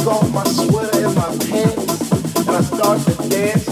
take off my sweater and my pants, and I start to dance,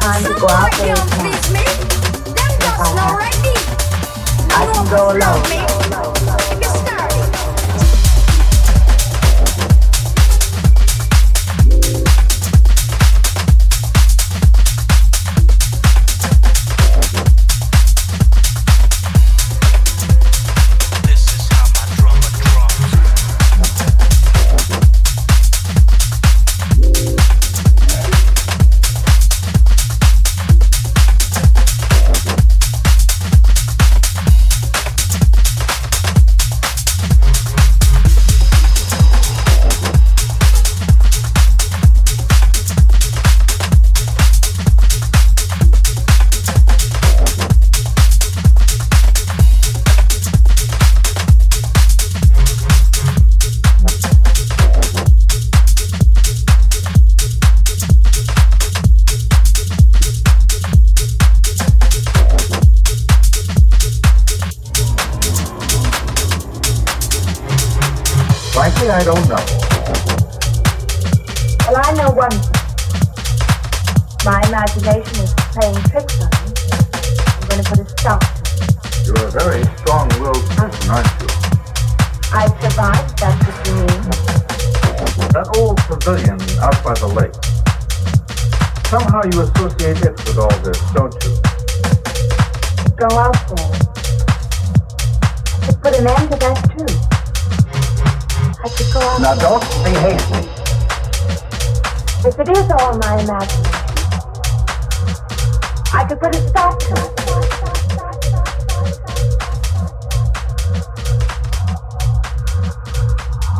time to go out me. Them go.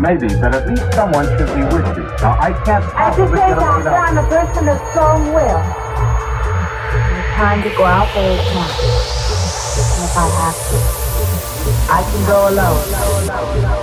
Maybe, but at least someone should be with you. Now, I can't possibly At this age, I'm a person of strong will. It's time to go out there at night. if I have to, I can go alone.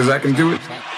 Cause I can do it.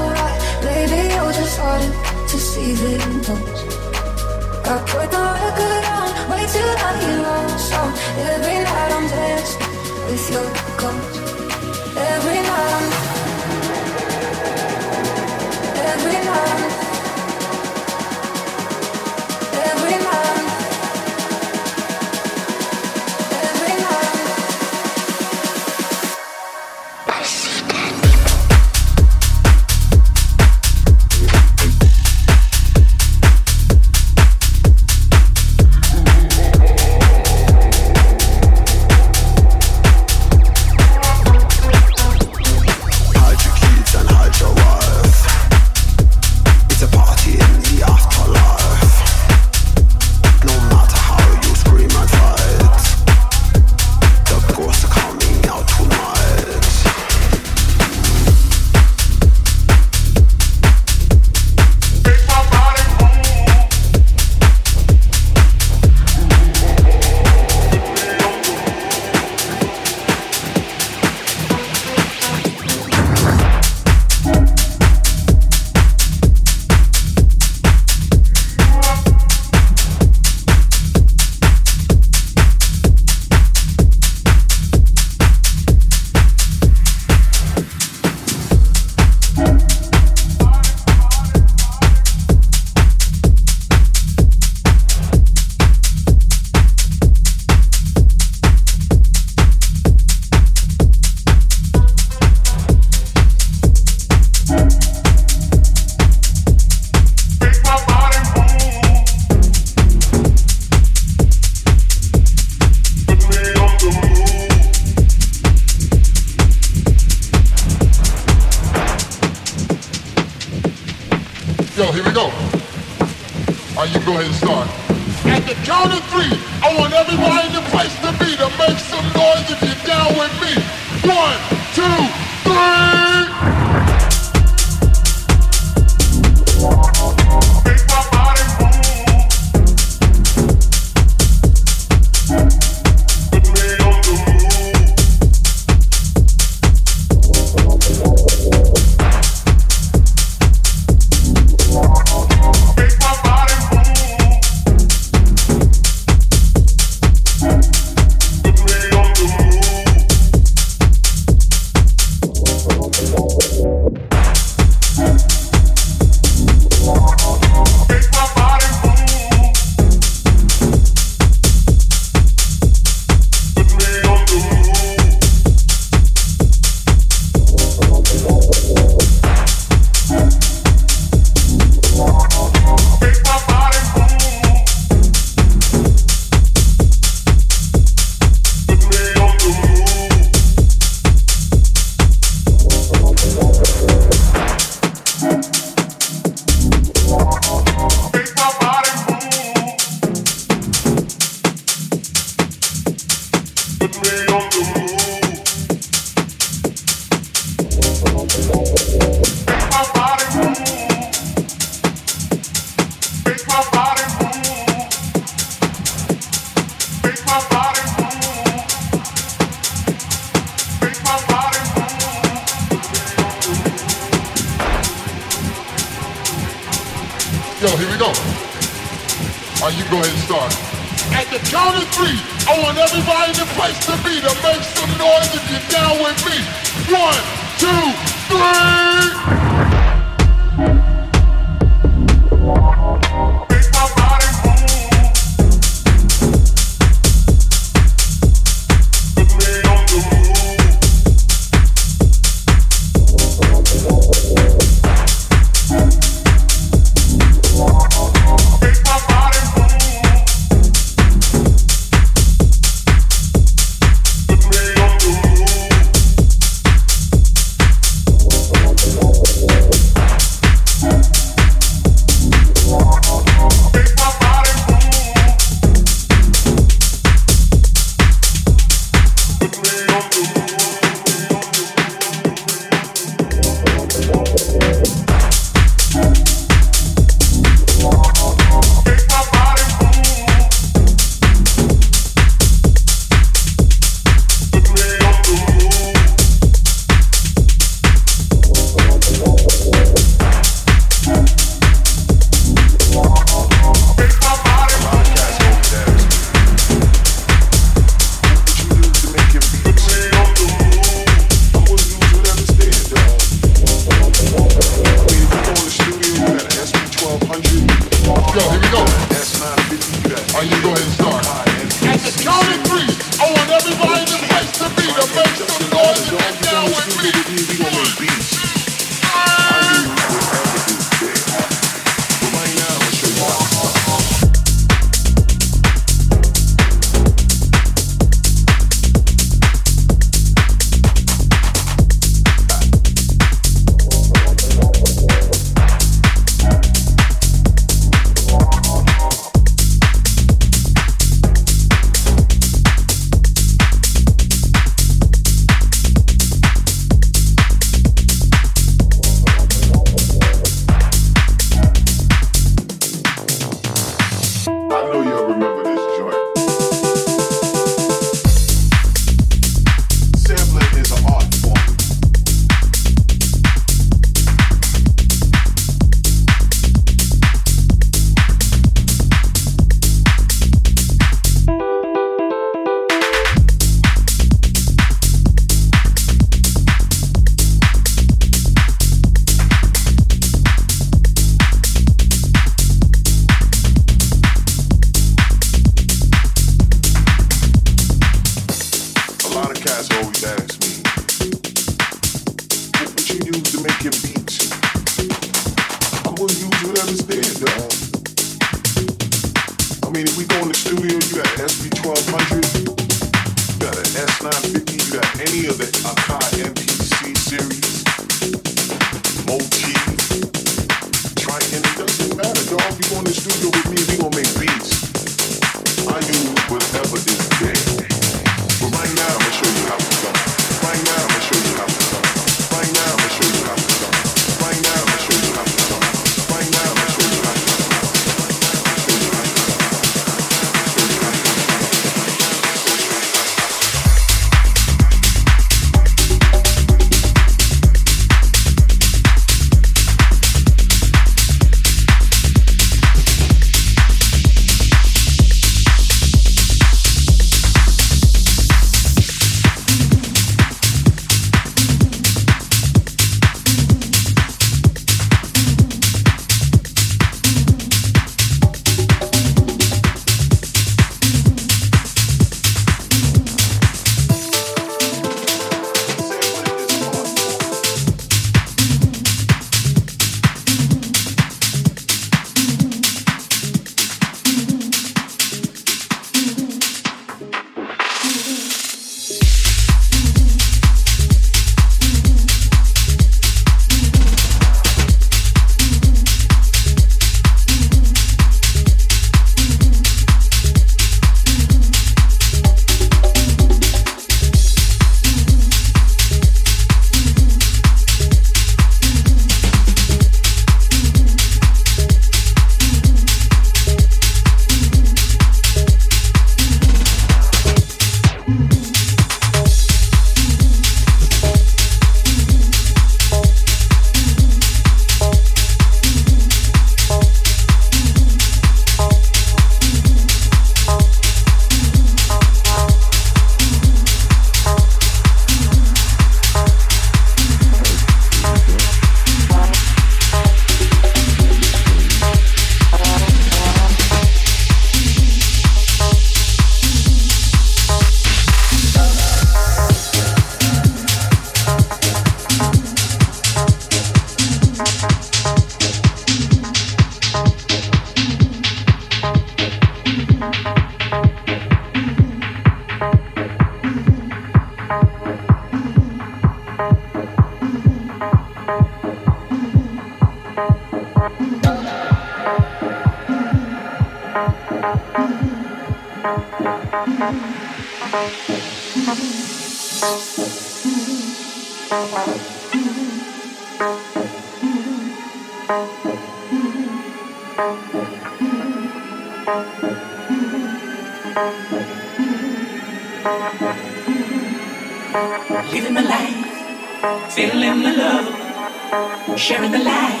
Feeling the love, sharing the light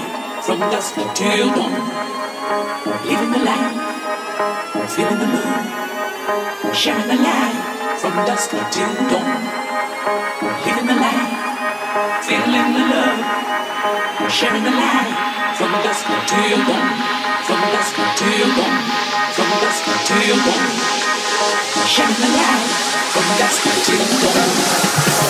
fill in the love, sharing the light from dusk till dawn. Living the light feeling the love, sharing the light from dusk till dawn. From dusk till dawn. From dusk till dawn. Sharing the light from dusk till dawn.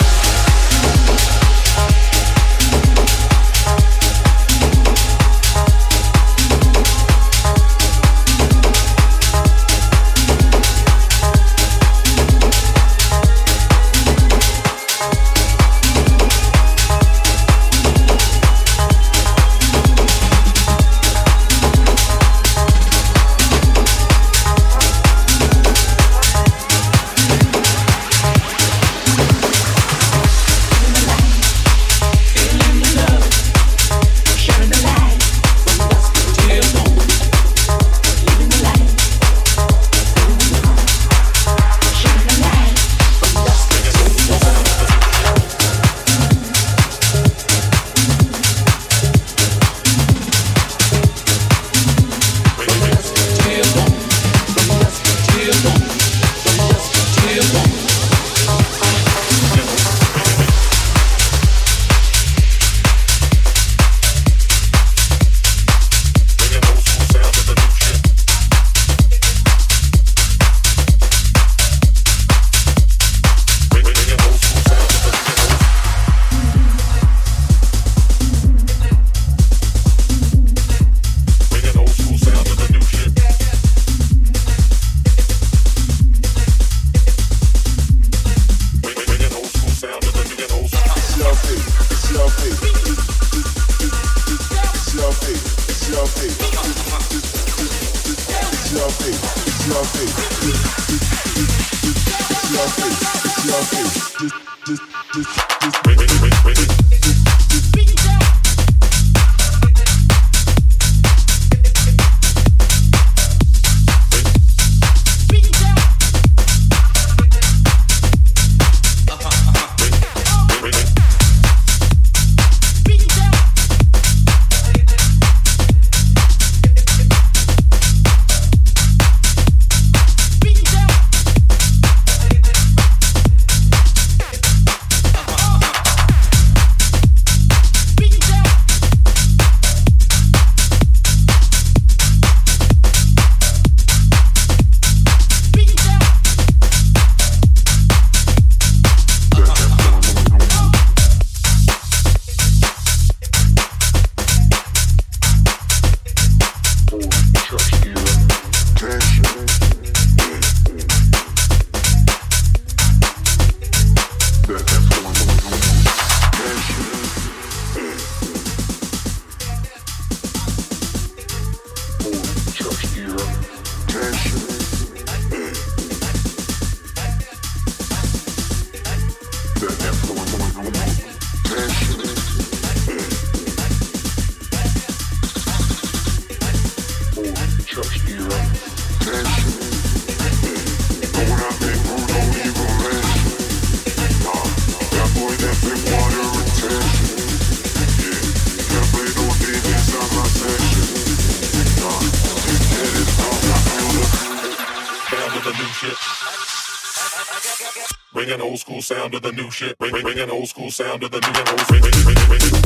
Sound of the new shit. Bring, bring, an old school sound of the new and old. Bring, bring, bring, bring, bring. Bring,